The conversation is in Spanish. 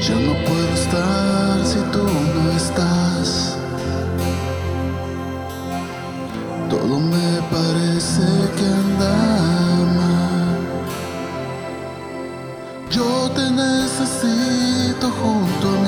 Ya no puedo estar si tú no estás. Todo me parece que anda mal. Yo te necesito junto.